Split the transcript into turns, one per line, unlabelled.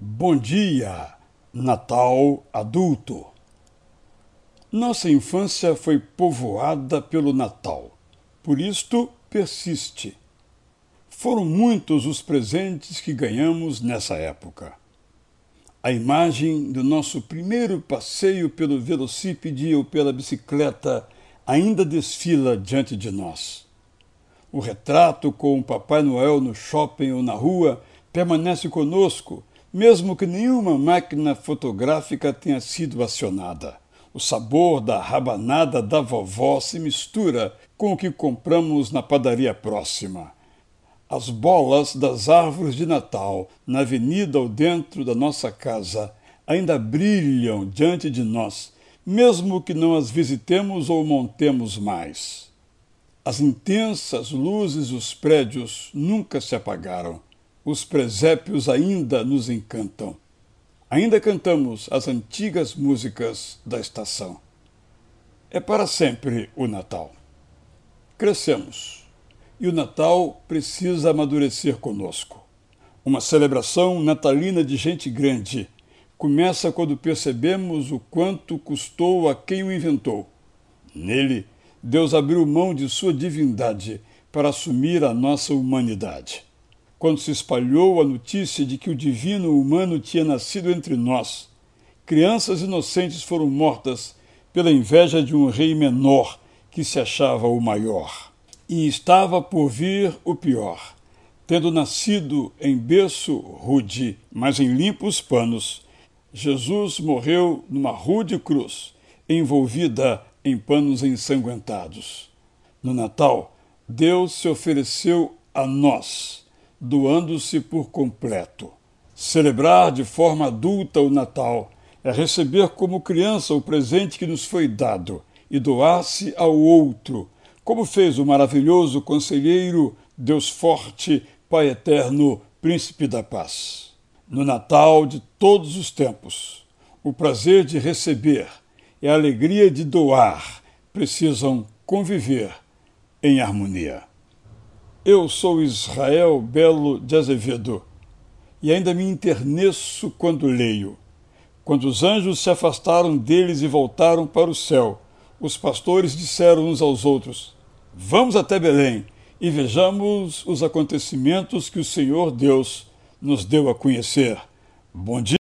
Bom dia, Natal adulto. Nossa infância foi povoada pelo Natal, por isto persiste. Foram muitos os presentes que ganhamos nessa época. A imagem do nosso primeiro passeio pelo velocípede ou pela bicicleta ainda desfila diante de nós. O retrato com o Papai Noel no shopping ou na rua permanece conosco mesmo que nenhuma máquina fotográfica tenha sido acionada. O sabor da rabanada da vovó se mistura com o que compramos na padaria próxima. As bolas das árvores de Natal, na avenida ou dentro da nossa casa, ainda brilham diante de nós, mesmo que não as visitemos ou montemos mais. As intensas luzes dos prédios nunca se apagaram os presépios ainda nos encantam. Ainda cantamos as antigas músicas da estação. É para sempre o Natal. Crescemos e o Natal precisa amadurecer conosco. Uma celebração natalina de gente grande começa quando percebemos o quanto custou a quem o inventou. Nele, Deus abriu mão de sua divindade para assumir a nossa humanidade quando se espalhou a notícia de que o divino humano tinha nascido entre nós. Crianças inocentes foram mortas pela inveja de um rei menor que se achava o maior. E estava por vir o pior. Tendo nascido em berço rude, mas em limpos panos, Jesus morreu numa rude cruz, envolvida em panos ensanguentados. No Natal, Deus se ofereceu a nós doando-se por completo. Celebrar de forma adulta o Natal é receber como criança o presente que nos foi dado e doar-se ao outro, como fez o maravilhoso conselheiro, Deus forte, Pai eterno, Príncipe da Paz. No Natal de todos os tempos, o prazer de receber e a alegria de doar precisam conviver em harmonia. Eu sou Israel Belo de Azevedo e ainda me enterneço quando leio. Quando os anjos se afastaram deles e voltaram para o céu, os pastores disseram uns aos outros: Vamos até Belém e vejamos os acontecimentos que o Senhor Deus nos deu a conhecer. Bom dia.